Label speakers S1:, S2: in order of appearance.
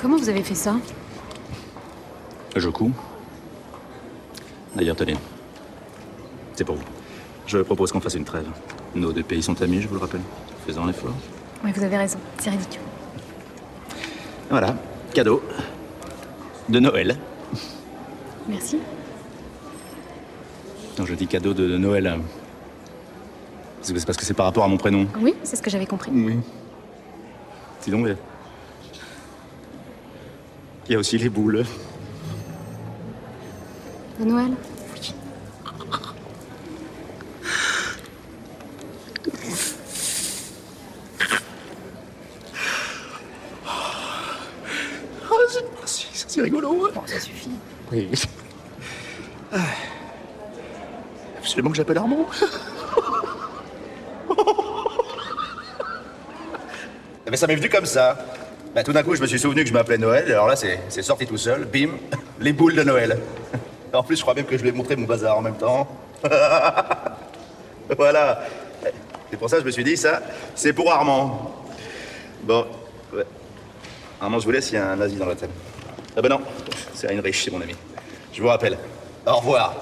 S1: Comment vous avez fait ça?
S2: Je couds. D'ailleurs, tenez. C'est pour vous. Je propose qu'on fasse une trêve. Nos deux pays sont amis, je vous le rappelle. Faisons un effort.
S1: Oui, vous avez raison. C'est ridicule.
S2: Voilà. Cadeau. De Noël.
S1: Merci.
S2: Quand je dis cadeau de Noël, c'est parce que c'est par rapport à mon prénom.
S1: Oui, c'est ce que j'avais compris.
S2: Oui. Dis donc, mais- il y a aussi les boules.
S1: De Noël
S2: merci, ça, c'est rigolo.
S1: Bon, ça suffit.
S2: Oui. Absolument que j'appelle Armand.
S3: Mais ça m'est venu comme ça. Bah, tout d'un coup, je me suis souvenu que je m'appelais Noël, alors là, c'est c'est sorti tout seul. Bim, les boules de Noël. En plus, je crois même que je lui ai montré mon bazar en même temps. voilà. C'est pour ça que je me suis dit, ça, c'est pour Armand. Bon, ouais. Armand, je vous laisse, il y a un nazi dans l'hôtel. Ah ben non, c'est Heinrich, c'est mon ami. Je vous rappelle. Au revoir.